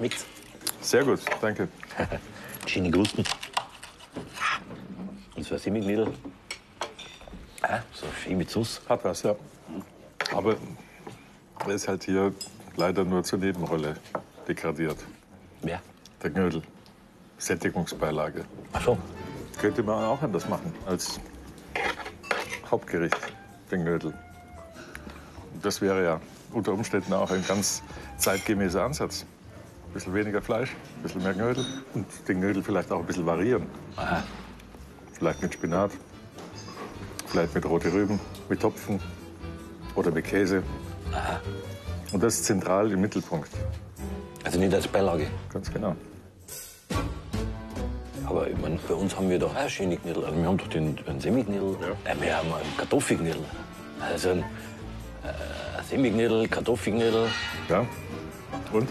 Schmeckt's? Sehr gut, danke. Schöne Krusten. Und ein Semmelknödel. Ah, so schön mit Sauce. Hat was, ja. Aber er ist halt hier leider nur zur Nebenrolle degradiert. Wer? Der Knödel. Sättigungsbeilage. Ach so. Könnte man auch anders machen als Hauptgericht, den Knödel. Das wäre ja unter Umständen auch ein ganz zeitgemäßer Ansatz. Ein bisschen weniger Fleisch, ein bisschen mehr Knödel und den Knödel vielleicht auch ein bisschen variieren. Aha. Vielleicht mit Spinat, vielleicht mit rote Rüben, mit Topfen oder mit Käse. Und das zentral im Mittelpunkt. Also nicht als Beilage. Ganz genau. Aber ich mein, bei uns haben wir doch auch schöne Knödel. Also wir haben doch den, den Semmelknödel. Ja. Äh, wir haben einen Kartoffelknödel. Also ein äh, Semmelknödel, Kartoffelknödel. Ja? Und?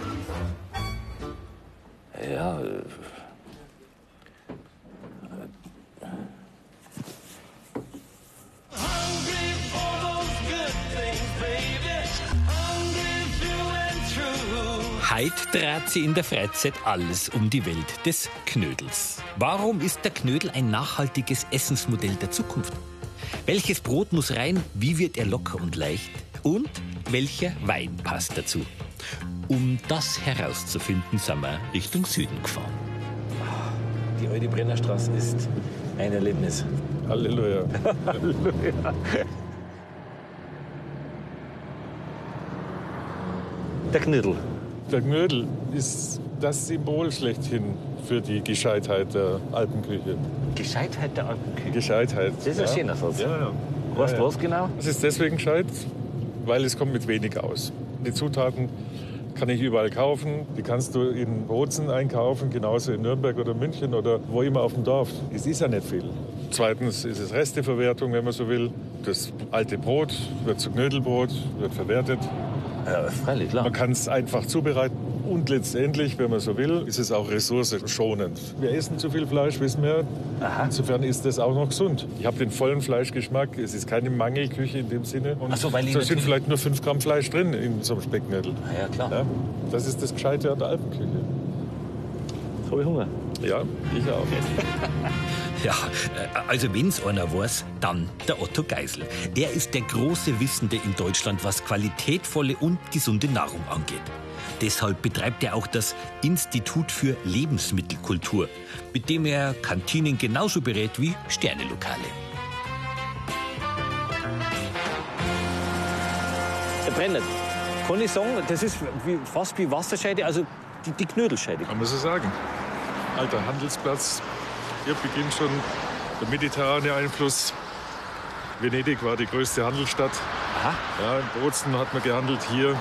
And true. Heit dreht sie in der Freizeit alles um die Welt des Knödels. Warum ist der Knödel ein nachhaltiges Essensmodell der Zukunft? Welches Brot muss rein? Wie wird er locker und leicht? Und welcher Wein passt dazu? Um das herauszufinden, sind wir Richtung Süden gefahren. die alte Brennerstraße ist ein Erlebnis. Halleluja. Der Knödel. Der Knödel ist das Symbol schlechthin für die Gescheitheit der Alpenküche. Gescheitheit der Alpenküche. Gescheitheit. Das ist ein schöner Satz. Ja, ja. Weißt ja, du ja. was genau? Es ist deswegen gescheit, weil es kommt mit wenig aus. Die Zutaten kann ich überall kaufen. Die kannst du in Bozen einkaufen, genauso in Nürnberg oder München oder wo immer auf dem Dorf. Es ist ja nicht viel. Zweitens ist es Resteverwertung, wenn man so will. Das alte Brot wird zu Knödelbrot, wird verwertet. Ja, freilich, klar. Man kann es einfach zubereiten. Und letztendlich, wenn man so will, ist es auch ressourcenschonend. Wir essen zu viel Fleisch, wissen wir. Aha. Insofern ist das auch noch gesund. Ich habe den vollen Fleischgeschmack. Es ist keine Mangelküche in dem Sinne. Und Ach so, weil da sind vielleicht nur 5 Gramm Fleisch drin in so einem Specknödel. Ah, ja, klar. Ja, das ist das Gescheite an der Alpenküche. Jetzt habe ich Hunger. Ja, ich auch. Ja, äh, also wenn's einer weiß, dann der Otto Geisel. Er ist der große Wissende in Deutschland, was qualitätvolle und gesunde Nahrung angeht. Deshalb betreibt er auch das Institut für Lebensmittelkultur, mit dem er Kantinen genauso berät wie Sternelokale. Der Brenner. Kann ich sagen, das ist wie, fast wie Wasserscheide, also die, die Knödelscheide. Kann man so sagen. Alter Handelsplatz. Hier beginnt schon der mediterrane Einfluss. Venedig war die größte Handelsstadt. Aha. Ja, in Bozen hat man gehandelt. Hier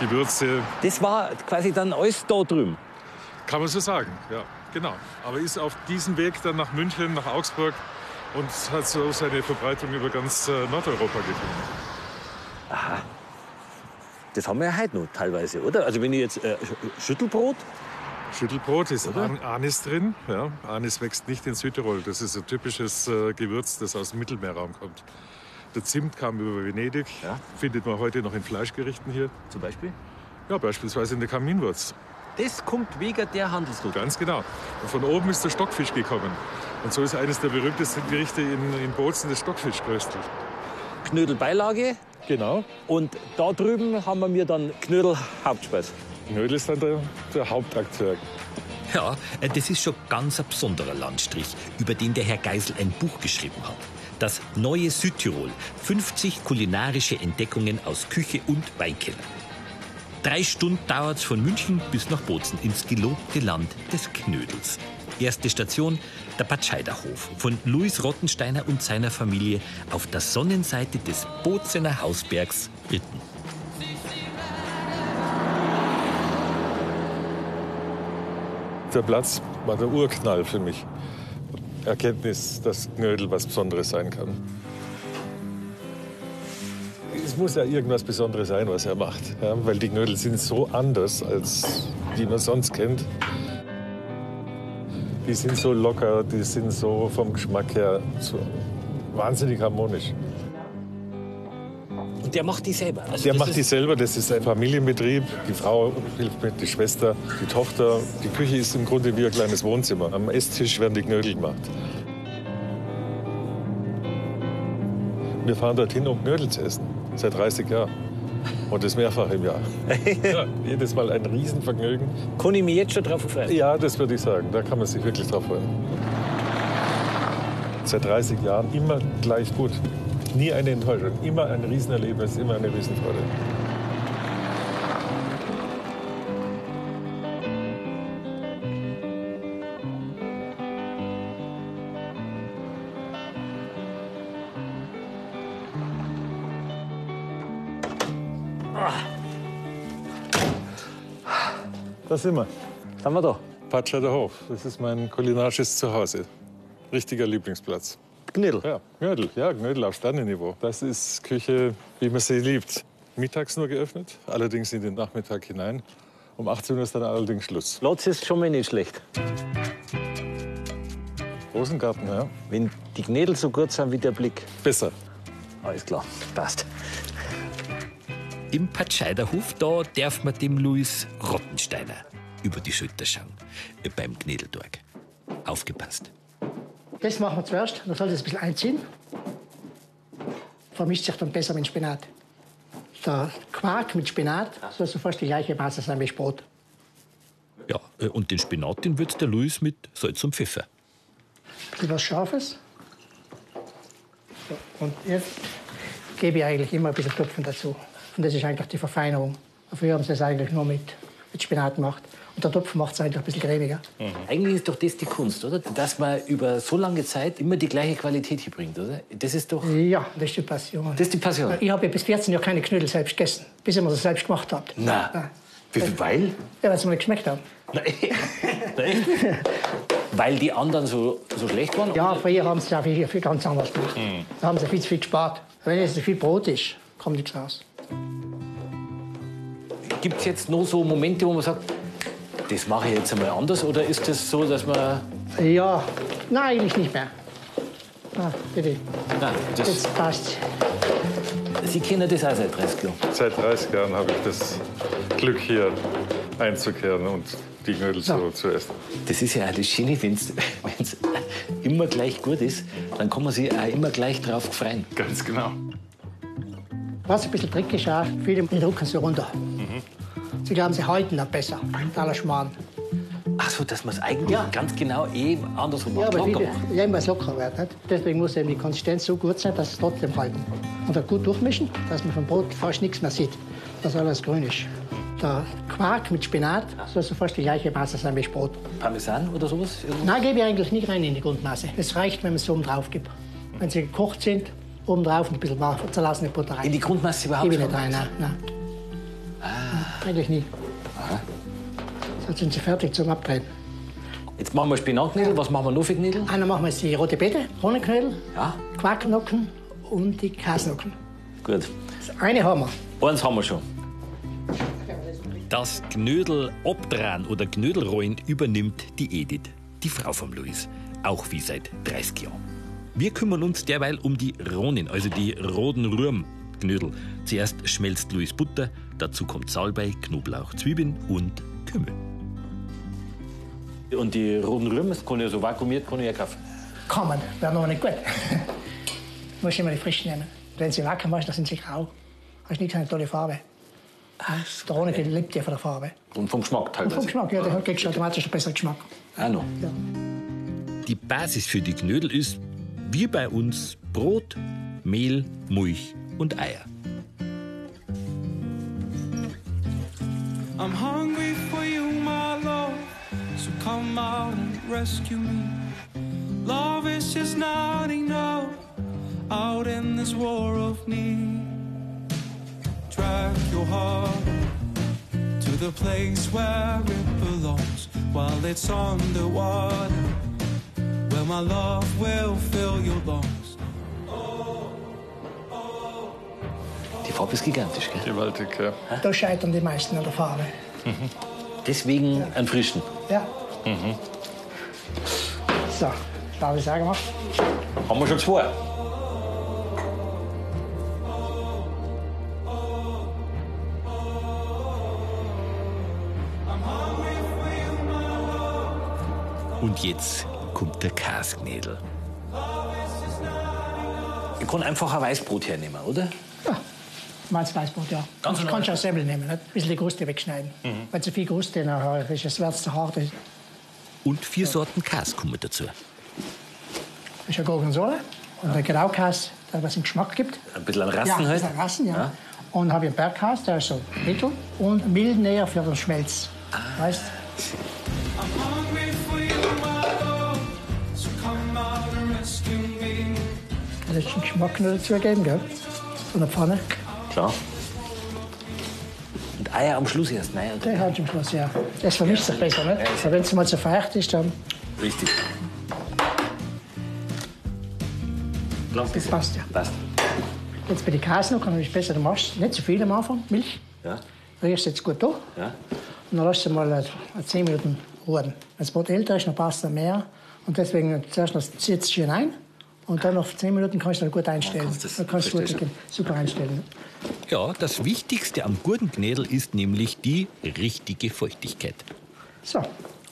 Gewürze. Das war quasi dann alles da drüben. Kann man so sagen, ja, genau. Aber ist auf diesem Weg dann nach München, nach Augsburg und hat so seine Verbreitung über ganz äh, Nordeuropa gefunden. Das haben wir ja heute noch teilweise, oder? Also wenn ich jetzt äh, Sch- Schüttelbrot, Schüttelbrot ist Oder? An Anis drin. Ja, Anis wächst nicht in Südtirol. Das ist ein typisches äh, Gewürz, das aus dem Mittelmeerraum kommt. Der Zimt kam über Venedig. Ja. Findet man heute noch in Fleischgerichten hier. zum Beispiel, Ja, beispielsweise in der Kaminwurz. das kommt wegen der Handelsroute. Ganz genau. Und von oben ist der Stockfisch gekommen. Und so ist eines der berühmtesten Gerichte in, in Bozen das Stockfischgröstel. Knödelbeilage Genau. und da drüben haben wir mir dann Knödel Hauptspeis. Knödel ist dann der, der Hauptakteur. Ja, äh, das ist schon ganz ein besonderer Landstrich, über den der Herr Geisel ein Buch geschrieben hat. Das neue Südtirol. 50 kulinarische Entdeckungen aus Küche und Weinkeller. Drei Stunden dauert es von München bis nach Bozen ins gelobte Land des Knödels. Erste Station, der Bad Scheiderhof von Louis Rottensteiner und seiner Familie auf der Sonnenseite des Bozener Hausbergs Ritten. Der Platz war der Urknall für mich. Erkenntnis, dass Knödel was Besonderes sein kann. Es muss ja irgendwas Besonderes sein, was er macht. Ja, weil die Knödel sind so anders, als die man sonst kennt. Die sind so locker, die sind so vom Geschmack her so wahnsinnig harmonisch. Und der macht die selber. Also Der macht die selber, das ist ein Familienbetrieb. Die Frau hilft mit, die Schwester, die Tochter. Die Küche ist im Grunde wie ein kleines Wohnzimmer. Am Esstisch werden die Knödel gemacht. Wir fahren dorthin, um Knödel zu essen. Seit 30 Jahren. Und das mehrfach im Jahr. ja, jedes Mal ein Riesenvergnügen. Kann ich mich jetzt schon drauf freuen? Ja, das würde ich sagen. Da kann man sich wirklich drauf freuen. Seit 30 Jahren immer gleich gut. Nie eine Enttäuschung. Immer ein Riesenerlebnis, immer eine Riesenfreude. Sind wir. Sind wir da? Patschader Hof. Das ist mein kulinarisches Zuhause. Richtiger Lieblingsplatz. Knödel. Ja, Knödel. Ja, Knödel auf Sternenniveau. Das ist Küche, wie man sie liebt. Mittags nur geöffnet, allerdings in den Nachmittag hinein. Um 18 Uhr ist dann allerdings Schluss. Platz ist schon mal nicht schlecht. Rosengarten, ja. Wenn die Knödel so gut sind wie der Blick. Besser. Alles klar, passt. Im Patscheiderhof, da darf man dem Louis Rottensteiner über die Schulter schauen. Beim Gnedeltag. Aufgepasst. Das machen wir zuerst. Dann soll das ein bisschen einziehen. Vermischt sich dann besser mit Spinat. Der Quark mit Spinat soll so fast die gleiche Masse sein wie Brot. Ja, äh, und den Spinat, den würzt der Louis mit Salz und Pfeffer. Ein bisschen was Scharfes. So, und jetzt gebe ich eigentlich immer ein bisschen Tupfen dazu. Und das ist eigentlich die Verfeinerung. Früher haben sie das eigentlich nur mit, mit Spinat gemacht. Und der Topfen macht es eigentlich ein bisschen cremiger. Eigentlich ist doch das die Kunst, oder? Dass man über so lange Zeit immer die gleiche Qualität hier bringt, oder? Das ist doch. Ja, das ist die Passion. Das ist die Passion. Ich habe ja bis 14 Jahre keine Knödel selbst gegessen, bis ich mir das selbst gemacht habe. Na. Ja. Wie viel? Weil? Ja, weil sie mir nicht geschmeckt haben. Nein. Nein. Weil die anderen so, so schlecht waren? Ja, früher haben sie ja viel, viel ganz anders gemacht. Da haben sie viel zu viel gespart. Wenn jetzt so viel Brot ist, kommt nichts raus. Gibt es jetzt noch so Momente, wo man sagt, das mache ich jetzt einmal anders? Oder ist das so, dass man. Ja, nein, eigentlich nicht mehr. Ah, bitte, Nein, das, jetzt passt. Sie kennen das auch seit 30 Jahren. Seit 30 Jahren habe ich das Glück, hier einzukehren und die Knödel Ja. so zu essen. Das ist ja auch das Schöne, wenn es immer gleich gut ist, dann kann man sich auch immer gleich drauf freuen. Ganz genau. Was ein bisschen Trick ist viele die drucken sie runter. Sie glauben, sie halten das besser. Aller Schmarrn. Ach so, dass man es eigentlich ganz genau eh andersrum Ja, macht. aber Locker macht. ja, es locker wird. Nicht? Deswegen muss eben die Konsistenz so gut sein, dass es trotzdem halten. Und dann gut durchmischen, dass man vom Brot fast nichts mehr sieht, dass alles grün ist. Der Quark mit Spinat soll so fast die gleiche Masse sein wie das Brot. Parmesan oder sowas? Irgendwas? Nein, gebe ich eigentlich nicht rein in die Grundmasse. Es reicht, wenn man es oben drauf gibt. Wenn sie gekocht sind, oben drauf ein bisschen zerlassene Butter rein. In die Grundmasse überhaupt Gebe ich nicht rein, nein. nein. Ah. Eigentlich nie. So sind sie fertig zum Abdrehen. Jetzt machen wir Spinatknödel. Was machen wir noch für Knödel? Einer machen wir jetzt die rote Beete, Rohnenknödel, Ja, Quarknocken und die Kasnocken. gut. Das eine haben wir. Eins haben wir schon. Das Knödel obdran oder Knödelrollen übernimmt die Edith, die Frau vom Louis. Auch wie seit 30 Jahren. Wir kümmern uns derweil um die Ronen, also die roten Rührmknödel. Zuerst schmelzt Louis Butter, dazu kommt Salbei, Knoblauch, Zwiebeln und Kümmel. Und die roten Rüben, das kann ich ja so vakuumiert, kann ich ja kaufen. Kann man, wäre noch nicht gut. Muss immer die frisch nehmen. Wenn sie wacker machst, dann sind sie grau. Hast nicht eine tolle Farbe. Der Honig lebt ja von der Farbe. Und vom Geschmack Und vom teilweise. Geschmack, ja, der kriegst du automatisch einen besseren Geschmack. Auch noch. Die Basis für die Knödel ist, wie bei uns, Brot, Mehl, Milch und Eier. I'm hungry for you, my love. So come out and rescue me. Love is just not enough out in this war of need. Drag your heart to the place where it belongs while it's underwater. Where my love will fill your lungs. Die Die Farbe ist gigantisch, gell? Gewaltig, ja. Da scheitern die meisten an der Farbe. Mhm. Deswegen ja. einen frischen. Ja. Mhm. So, da habe ich es auch gemacht. Haben wir schon zwei. Und jetzt kommt der Kasknädel. Ich kann einfach ein Weißbrot hernehmen, oder? Ja meinst Weißbrot, ja. Ganz ich normal. kann schon Semmel nehmen, nicht? ein bisschen die Kruste wegschneiden. Weil zu viel Kruste nachher ist es wird zu hart. Das Und vier Sorten Kas kommen dazu. ist ja Gorgonzola und der Graukäse, der was einen Geschmack gibt. Ein bisschen an Ja, Rassen das halt. ist ein Rassen, ja. Und habe ich einen Bergkäse, der ist so mittel und mild näher für den Schmelz. Weißt I'm hungry for you, my love. So come out and rescue me. du? Das ist ein Geschmack noch dazugeben, gell? Von der Pfanne. Klar. Und Eier am Schluss erst, nein? Der hat zum Schluss, ja. Das vermischt sich besser, nicht? Aber wenn es mal zu feucht ist, dann Richtig. Lang das passt ja. Passt. Jetzt bei den Käse noch, kann ich besser, du machst nicht zu viel am Anfang, Milch. Ja. Rührst jetzt gut durch. Ja. Und dann lässt du mal äh, 10 Minuten ruhen. Wenn das Brot älter ist, dann passt er mehr. Und deswegen zuerst noch zieht es schön ein. Und dann auf 10 Minuten kannst du dann gut einstellen. kannst das- dann kannst du gut, super einstellen. Ja, das Wichtigste am Gurkenknädel ist nämlich die richtige Feuchtigkeit. So,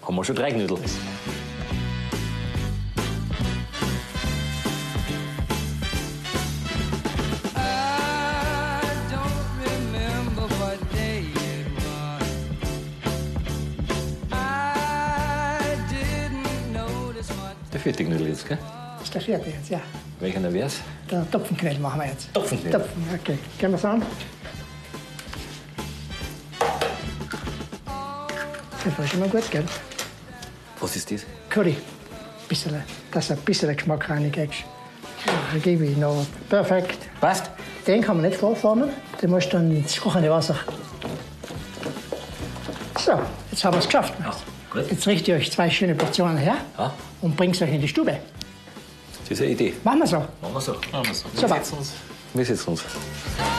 Haben wir schon drei Knödel. Der vierte Knödel jetzt, gell? Das vierte jetzt, ja. Welcher wär's? Der Topfenknödel machen wir jetzt. Topfenknödel. Topfen, okay. Können wir es an? Das ist immer gut, gell? Was ist das? Curry. Bisschen, dass ein bisschen Geschmack reinkriegst. Da gebe ich noch. Perfekt. Passt? Den kann man nicht vorformen, den musst du dann ins kochende Wasser. So, jetzt haben wir es geschafft. gut. Jetzt richtet ihr euch zwei schöne Portionen her Ja. und bringt es euch in die Stube. Das ist eine Idee. Machen wir so. Machen wir so. Machen wir so.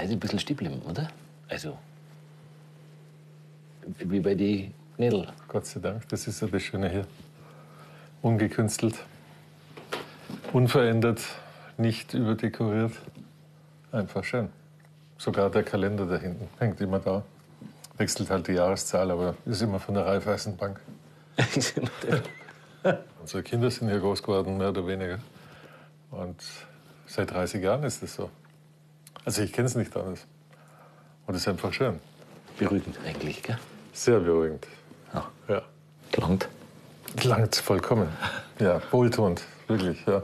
Seid ein bisschen geblieben, oder? Also. Wie bei den Knödel. Gott sei Dank, das ist ja das Schöne hier. Ungekünstelt, unverändert, nicht überdekoriert. Einfach schön. Sogar der Kalender da hinten hängt immer da. Wechselt halt die Jahreszahl, aber ist immer von der Raiffeisenbank. Unsere Kinder sind hier groß geworden, mehr oder weniger. Und seit 30 Jahren ist es so. Also ich kenne es nicht anders. Und es ist einfach schön. Beruhigend eigentlich, gell? Sehr beruhigend. Ja. Ja. Gelangt. Langt vollkommen. Ja, wohltuend, wirklich, ja.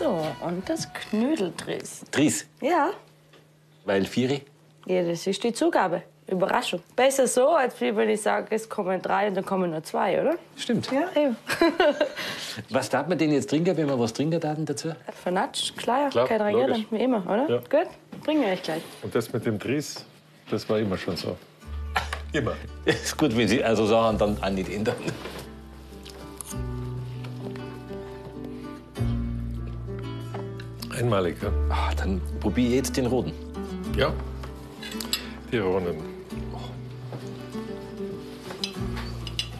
So, und das Knödeldress. Tries, Ja. weil Vieri. Ja, das ist die Zugabe. Überraschung. Besser so, als wenn ich sage, es kommen drei und dann kommen nur zwei, oder? Stimmt. Ja, eben. Was darf man denn jetzt trinken, wenn man was trinken darf dazu? Vernatsch, klar, Klar, kein logisch. wie immer, oder? Ja. Gut, bringen wir euch gleich. Und das mit dem Dries, das war immer schon so. Immer. Ist gut, wenn Sie also Sachen dann auch nicht ändern. Einmalig, ja. Ah, dann probiere ich jetzt den roten. Ja. Die Ronen.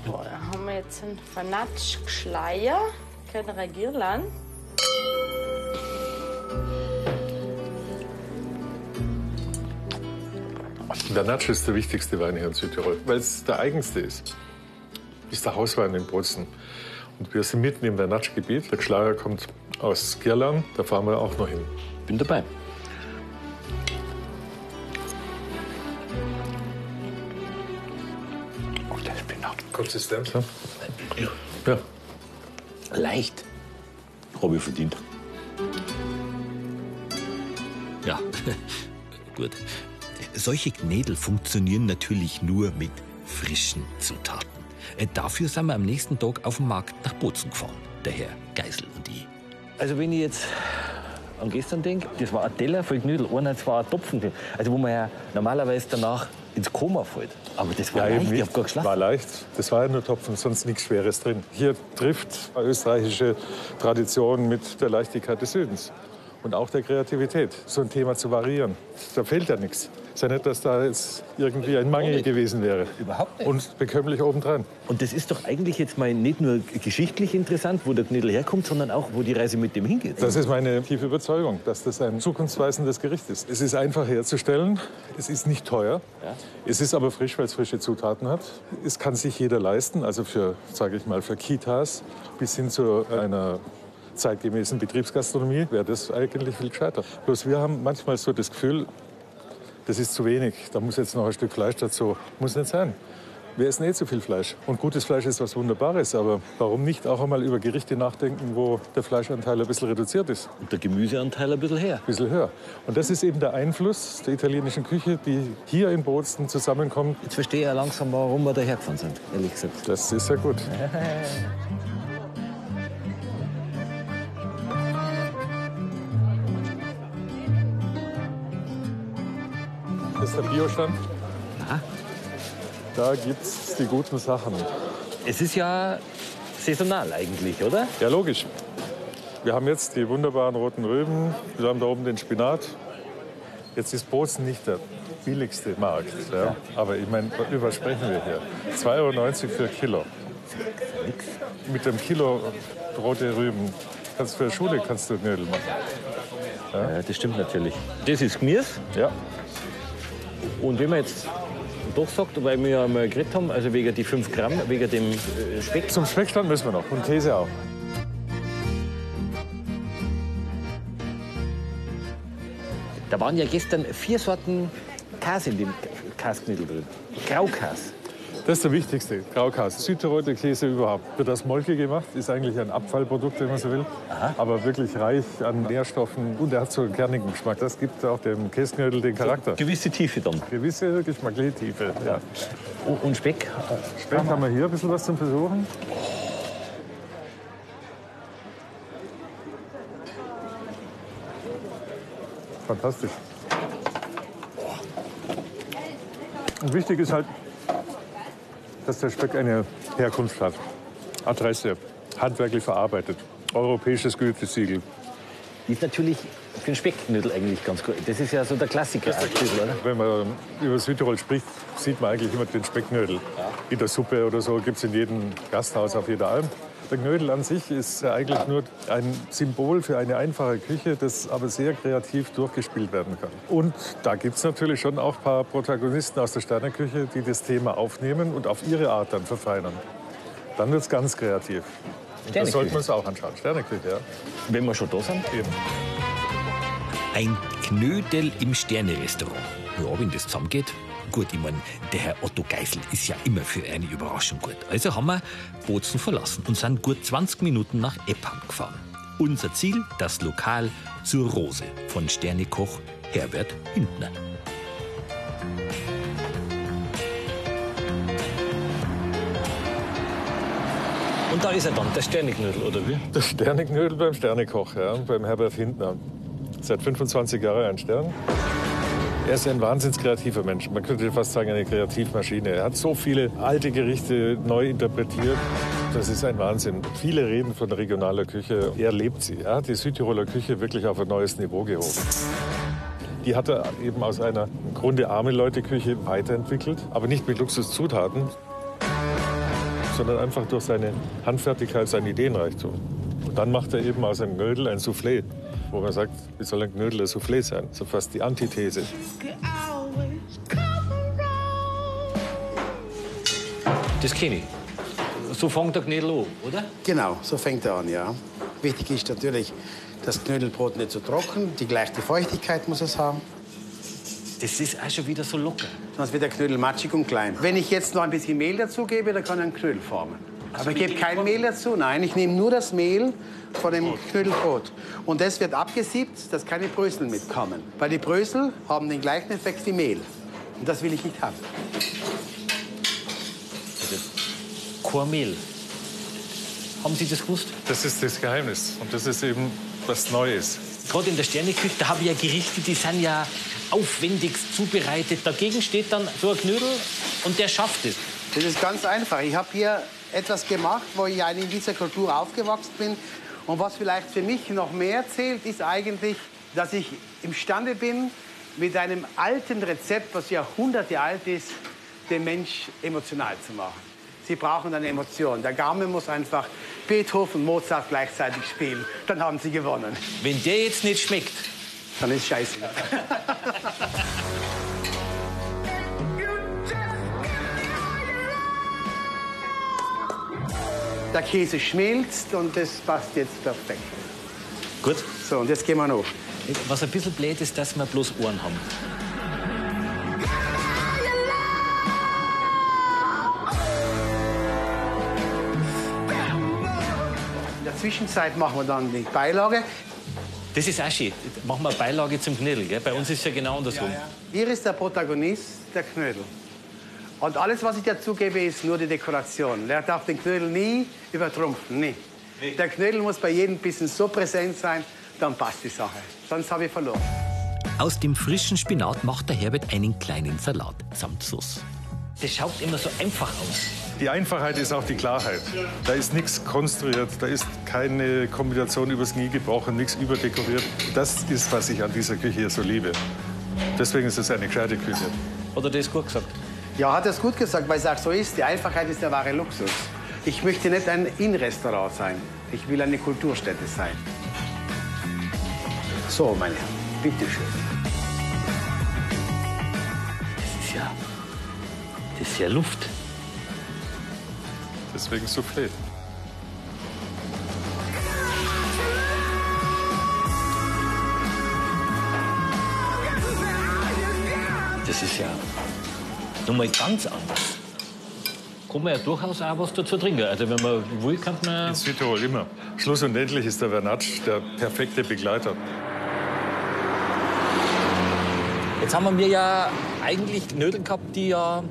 So, da haben wir jetzt einen Vernatsch-Schleier, kein Regierland. Der Natsch ist der wichtigste Wein hier in Südtirol, weil es der eigenste ist. Ist der Hauswein in Bozen. Und wir sind mitten im Natschgebiet. Der Schleier kommt aus Girland, da fahren wir auch noch hin. Bin dabei. Oh, der Spinat. Konsistenz. Ja. Leicht. Habe ich verdient. Ja, gut. Solche Knädel funktionieren natürlich nur mit frischen Zutaten. Äh, Dafür sind wir am nächsten Tag auf dem Markt nach Bozen gefahren, der Herr Geisel. Also wenn ich jetzt an gestern denke, das war ein Teller voll Knödel, einer, das war ein Topfen. Also wo man ja normalerweise danach ins Koma fällt. Aber das war Ja, leicht, ich hab gar geschlafen. War leicht. Das war ja nur Topfen, sonst nichts Schweres drin. Hier trifft eine österreichische Tradition mit der Leichtigkeit des Südens. Und auch der Kreativität, so ein Thema zu variieren. Da fehlt ja nichts. Ist ja nicht, dass da jetzt irgendwie ein Mangel gewesen wäre. Überhaupt nicht. Und bekömmlich obendran. Und das ist doch eigentlich jetzt mal nicht nur geschichtlich interessant, wo der Knödel herkommt, sondern auch, wo die Reise mit dem hingeht. Das ist meine tiefe Überzeugung, dass das ein zukunftsweisendes Gericht ist. Es ist einfach herzustellen, es ist nicht teuer, es ist aber frisch, weil es frische Zutaten hat. Es kann sich jeder leisten, also für, sage ich mal, für Kitas bis hin zu einer zeitgemäßen Betriebsgastronomie wäre das eigentlich viel gescheiter. Bloß wir haben manchmal so das Gefühl, das ist zu wenig, da muss jetzt noch ein Stück Fleisch dazu. Muss nicht sein. Wir essen eh zu viel Fleisch. Und gutes Fleisch ist was Wunderbares. Aber warum nicht auch einmal über Gerichte nachdenken, wo der Fleischanteil ein bisschen reduziert ist? Und der Gemüseanteil ein bisschen her. Ein bisschen höher. Und das ist eben der Einfluss der italienischen Küche, die hier in Bozen zusammenkommt. Jetzt verstehe ich ja langsam, warum wir daher gefahren sind, ehrlich gesagt. Das ist ja gut. ist der Biostand. Da gibt es die guten Sachen. Es ist ja saisonal eigentlich, oder? Ja, logisch. Wir haben jetzt die wunderbaren roten Rüben, wir haben da oben den Spinat. Jetzt ist Bozen nicht der billigste Markt. Ja. Aber ich meine, über sprechen wir hier? 2,90 Euro für Kilo. Mit dem Kilo rote Rüben kannst für eine Schule kannst du Knödel machen. Ja, das stimmt natürlich. Das ist Gemüse. Ja. Und wenn man jetzt doch sagt, weil wir ja mal geredet haben, also wegen die 5 Gramm, wegen dem äh, Speck, Zum Speckstand müssen wir noch und Käse auch. da waren ja gestern vier Sorten Käse in dem Kasknödel drin. Graukäse. Das ist der wichtigste, Graukäse. Südtiroler Käse überhaupt. Wird aus Molke gemacht, ist eigentlich ein Abfallprodukt, wenn man so will. Aber wirklich reich an Nährstoffen und er hat so einen kernigen Geschmack. Das gibt auch dem Käsknödel den Charakter. Gewisse Tiefe dann. Gewisse geschmackliche Tiefe. Ja. Und, und Speck, Speck haben wir hier ein bisschen was zum Versuchen. Fantastisch. Und wichtig ist halt, dass der Speck eine Herkunft hat. Adresse, handwerklich verarbeitet, europäisches Gütesiegel. ist natürlich für den Specknödel eigentlich ganz gut. Das ist ja so der Klassiker. Knödel, oder? Wenn man über Südtirol spricht, sieht man eigentlich immer den Specknödel. In der Suppe oder so gibt es in jedem Gasthaus auf jeder Alm. Der Knödel an sich ist eigentlich nur ein Symbol für eine einfache Küche, das aber sehr kreativ durchgespielt werden kann. Und da gibt es natürlich schon auch ein paar Protagonisten aus der Sterneküche, die das Thema aufnehmen und auf ihre Art dann verfeinern. Dann wird es ganz kreativ. Da Sterneküche. sollten wir uns auch anschauen. Sterneküche, ja. Wenn wir schon da sind. Eben. Ein Knödel im Sterne-Restaurant. Ja, wenn das zusammengeht. Gut, ich mein, der Herr Otto Geisel ist ja immer für eine Überraschung gut. Also haben wir Bozen verlassen und sind gut 20 Minuten nach Eppam gefahren. Unser Ziel, das Lokal zur Rose von Sternekoch Herbert Hindner. Und da ist er dann, der Sterneknödel, oder wie? Das Sterneknödel beim Sternekoch, ja, beim Herbert Hindner. Seit 25 Jahren ein Stern. Er ist ein wahnsinns kreativer Mensch. Man könnte fast sagen, eine Kreativmaschine. Er hat so viele alte Gerichte neu interpretiert. Das ist ein Wahnsinn. Viele reden von regionaler Küche. Er lebt sie. Er hat die Südtiroler Küche wirklich auf ein neues Niveau gehoben. Die hat er eben aus einer im Grunde arme Leute-Küche weiterentwickelt, aber nicht mit Luxuszutaten, sondern einfach durch seine Handfertigkeit, seinen Ideenreichtum. Und dann macht er eben aus einem Knödel ein Soufflé, wo man sagt, wie soll ein Knödel ein Soufflé sein? So fast die Antithese. Das kenne ich. So fängt der Knödel an, oder? Genau, so fängt er an, ja. Wichtig ist natürlich, das Knödelbrot nicht zu trocken, die gleiche Feuchtigkeit muss es haben. Das ist auch schon wieder so locker. Sonst wird der Knödel matschig und klein. Wenn ich jetzt noch ein bisschen Mehl dazugebe, dann kann er einen Knödel formen. Aber ich gebe kein Mehl dazu, nein, ich nehme nur das Mehl von dem Knödelbrot. Und das wird abgesiebt, dass keine Brösel mitkommen. Weil die Brösel haben den gleichen Effekt wie Mehl. Und das will ich nicht haben. Kein Haben Sie das gewusst? Das ist das Geheimnis. Und das ist eben was Neues. Gerade in der Sterneküche, da habe ich ja Gerichte, die sind ja aufwendigst zubereitet. Dagegen steht dann so ein Knödel und der schafft es. Das ist ganz einfach. Ich habe hier etwas gemacht, wo ich in dieser Kultur aufgewachsen bin. Und was vielleicht für mich noch mehr zählt, ist eigentlich, dass ich imstande bin, mit einem alten Rezept, was Jahrhunderte alt ist, den Mensch emotional zu machen. Sie brauchen eine Emotion. Der Gaumen muss einfach Beethoven, Mozart gleichzeitig spielen. Dann haben Sie gewonnen. Wenn der jetzt nicht schmeckt, Dann ist scheiße. Der Käse schmilzt und das passt jetzt perfekt. gut. So, und jetzt gehen wir noch. Was ein bisschen blöd ist, dass wir bloß Ohren haben. In der Zwischenzeit machen wir dann die Beilage. Das ist auch schön. Machen wir eine Beilage zum Knödel. Gell? Bei uns ist es ja genau andersrum. Hier ist der Protagonist, der Knödel. Und alles, was ich dazugebe, ist nur die Dekoration. Er darf den Knödel nie übertrumpfen, nie. Der Knödel muss bei jedem Bissen so präsent sein, dann passt die Sache. Sonst habe ich verloren. Aus dem frischen Spinat macht der Herbert einen kleinen Salat samt Sauce. Das schaut immer so einfach aus. Die Einfachheit ist auch die Klarheit. Da ist nichts konstruiert, da ist keine Kombination übers Knie gebrochen, nichts überdekoriert. Das ist, was ich an dieser Küche hier so liebe. Deswegen ist es eine gescheite Küche. Hat er das gut gesagt? Ja, hat er es gut gesagt, weil es auch so ist. Die Einfachheit ist der wahre Luxus. Ich möchte nicht ein In-Restaurant sein. Ich will eine Kulturstätte sein. So, meine Herren, bitteschön. Das ist ja. Das ist ja Luft. Deswegen Soufflé. Das ist ja nochmal ganz anders. Kann man ja durchaus auch was dazu trinken. Also wenn man will, kann man... In Südtirol immer. Schluss und endlich ist der Vernatsch der perfekte Begleiter. Jetzt haben wir ja eigentlich Knödel gehabt, die ja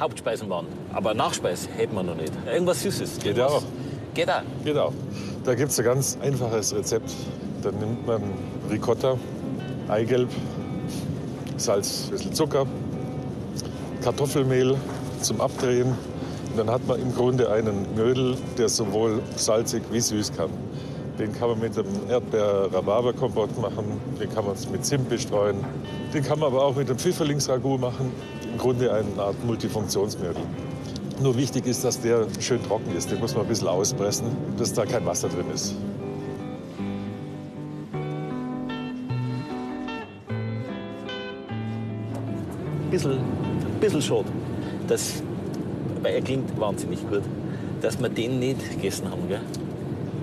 Hauptspeisen waren. Aber Nachspeis hätten wir noch nicht. Irgendwas Süßes. Geht ja auch. Geht auch. Geht auch. Da gibt es ein ganz einfaches Rezept. Da nimmt man Ricotta, Eigelb, Salz, ein bisschen Zucker, Kartoffelmehl zum Abdrehen. Und dann hat man im Grunde einen Knödel, der sowohl salzig wie süß kann. Den kann man mit einem Erdbeer-Rhabarber-Kompott machen, den kann man mit Zimt bestreuen. Den kann man aber auch mit einem Pfifferlingsragout machen. Im Grunde eine Art Multifunktionsknödel. Nur wichtig ist, dass der schön trocken ist. Den muss man ein bisschen auspressen, dass da kein Wasser drin ist. Ein bisschen, bisschen schade, dass, weil er klingt wahnsinnig gut, dass wir den nicht gegessen haben. Gell?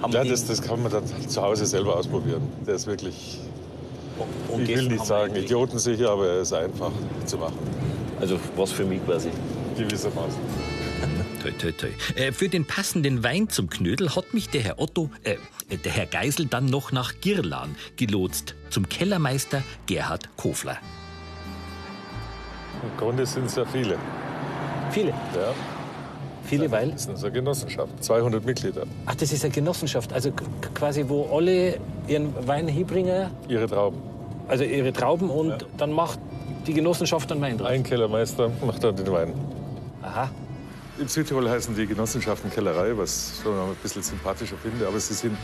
haben Ja, das, das kann man dann zu Hause selber ausprobieren. Der ist wirklich, und ich will nicht sagen idiotensicher, aber er ist einfach zu machen. Also was für mich quasi. Gewissermaßen. Toi, toi, toi. Äh, für den passenden Wein zum Knödel hat mich der Herr Otto, äh, der Herr Geisel dann noch nach Girlan gelotst, zum Kellermeister Gerhard Kofler. Im Grunde sind es ja viele. Viele. Ja, Viele, weil. das ist eine Genossenschaft, 200 Mitglieder. Ach, das ist eine Genossenschaft. Also quasi, wo alle ihren Wein hinbringen, Ihre Trauben. also ihre Trauben und dann macht die Genossenschaft einen Wein draus. Ein Kellermeister macht dann den Wein. Aha. In Südtirol heißen die Genossenschaften Kellerei, was ich ein bisschen sympathischer finde, aber sie sind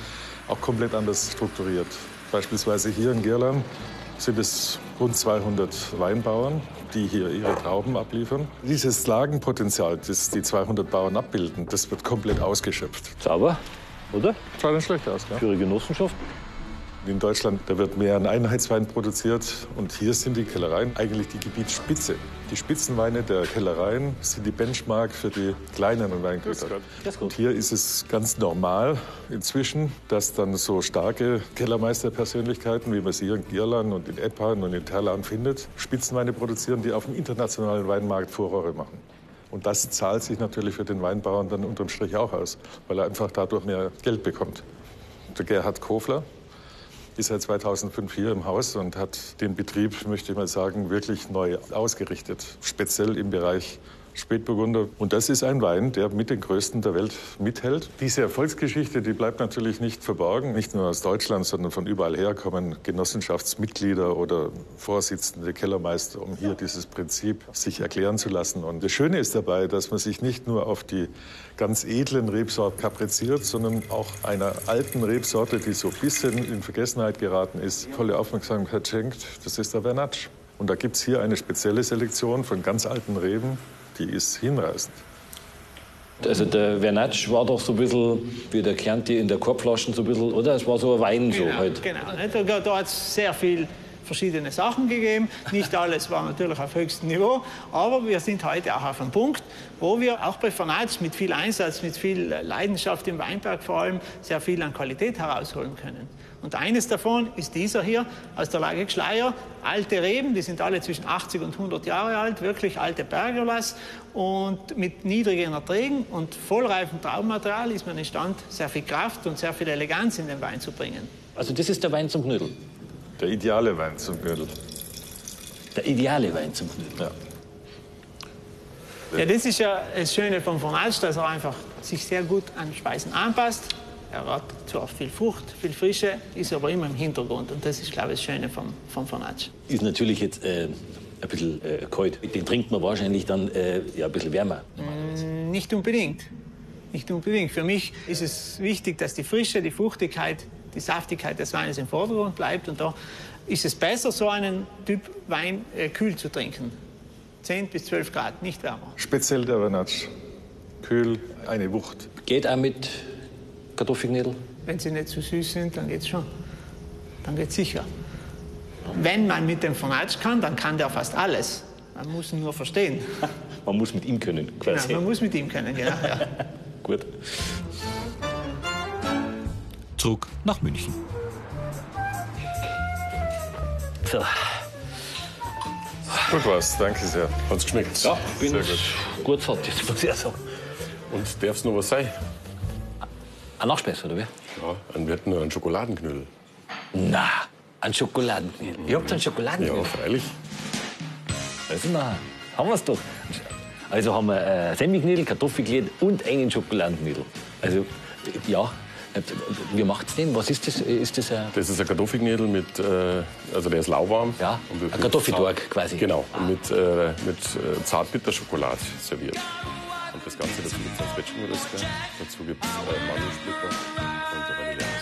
auch komplett anders strukturiert. Beispielsweise hier in Girland sind es rund 200 Weinbauern, die hier ihre Trauben abliefern. Dieses Lagenpotenzial, das die 200 Bauern abbilden, das wird komplett ausgeschöpft. Sauber, oder? Schaut nicht schlecht aus, gell? Für ihre Genossenschaft. In Deutschland, da wird mehr ein Einheitswein produziert und hier sind die Kellereien eigentlich die Gebietsspitze. Die Spitzenweine der Kellereien sind die Benchmark für die kleineren Weingüter. Und hier ist es ganz normal inzwischen, dass dann so starke Kellermeisterpersönlichkeiten, wie man sie hier in Gierland und in Eppan und in Terlan findet, Spitzenweine produzieren, die auf dem internationalen Weinmarkt Furore machen. Und das zahlt sich natürlich für den Weinbauern dann unterm Strich auch aus, weil er einfach dadurch mehr Geld bekommt. Der Gerhard Kofler ist seit 2005 hier im Haus und hat den Betrieb, möchte ich mal sagen, wirklich neu ausgerichtet, speziell im Bereich Spätburgunder. Und das ist ein Wein, der mit den größten der Welt mithält. Diese Erfolgsgeschichte, die bleibt natürlich nicht verborgen. Nicht nur aus Deutschland, sondern von überall her kommen Genossenschaftsmitglieder oder Vorsitzende Kellermeister, um hier dieses Prinzip sich erklären zu lassen. Und das Schöne ist dabei, dass man sich nicht nur auf die ganz edlen Rebsorten kapriziert, sondern auch einer alten Rebsorte, die so ein bisschen in Vergessenheit geraten ist, volle Aufmerksamkeit schenkt. Das ist der Vernatsch. Und da gibt es hier eine spezielle Selektion von ganz alten Reben, die ist hinreißend. Also der Vernatsch war doch so ein bisschen, wie der Chianti in der Korbflaschen so ein bisschen, oder? Es war so ein Wein so Genau, halt. genau. nicht? Da, da hat es sehr viel verschiedene Sachen gegeben. Nicht alles war natürlich auf höchstem Niveau, aber wir sind heute auch auf einem Punkt, wo wir auch bei Fanatsch mit viel Einsatz, mit viel Leidenschaft im Weinberg vor allem sehr viel an Qualität herausholen können. Und eines davon ist dieser hier aus der Lage Schleier. Alte Reben, die sind alle zwischen 80 und 100 Jahre alt, wirklich alte Pergolas und mit niedrigen Erträgen und vollreifem Traubenmaterial ist man imstand, sehr viel Kraft und sehr viel Eleganz in den Wein zu bringen. Also das ist der Wein zum Knödel. Der ideale Wein zum Knödel. Der ideale Wein zum Knödel. Ja. Ja, das ist ja das Schöne vom Fornage, dass er einfach sich sehr gut an Speisen anpasst. Er hat zwar viel Frucht, viel Frische, ist aber immer im Hintergrund. Und das ist, glaube ich, das Schöne vom, vom Fornage. Ist natürlich jetzt äh, ein bisschen äh, kalt. Den trinkt man wahrscheinlich dann äh, ja, ein bisschen wärmer. Nicht unbedingt. Nicht unbedingt. Für mich ist es wichtig, dass die Frische, die Fruchtigkeit, die Saftigkeit des Weines im Vordergrund bleibt. Und da ist es besser, so einen Typ Wein äh, kühl zu trinken. 10 bis 12 Grad, nicht wärmer. Speziell der Vernatsch. Kühl, eine Wucht. Geht auch mit Kartoffelknödel? Wenn sie nicht zu süß sind, dann geht's schon. Dann geht's sicher. Wenn man mit dem Fornage kann, dann kann der fast alles. Man muss ihn nur verstehen. Man muss mit ihm können, quasi. man muss mit ihm können, genau. Ja. Gut. Zurück nach München. So, Gut war's, danke sehr. Hat's geschmeckt? ja, bin Sehr gut. gut fertig, muss ich sagen. Und darf's noch was sein? Ein Nachspeis, oder wie? Ja, und wir hätten noch einen Schokoladenknödel. Na, ein Schokoladenknödel. Ihr habt einen Ja, Schokoladenknödel? freilich. Also, na, haben wir's doch. Also haben wir äh, Semmelknödel, Kartoffelknödel und einen Schokoladenknödel. Also, ja. Äh, Wie macht's den? Was ist das? Ist das ein Das ist ein Kartoffelknödel mit, äh, also der ist lauwarm. Ja, ein Zart- quasi. Genau, und mit, äh, mit äh, Zartbitterschokolade serviert das Ganze, das mit es einen Zwetschgenröster, dazu gibt es äh, Mandelsplitter und Vanille.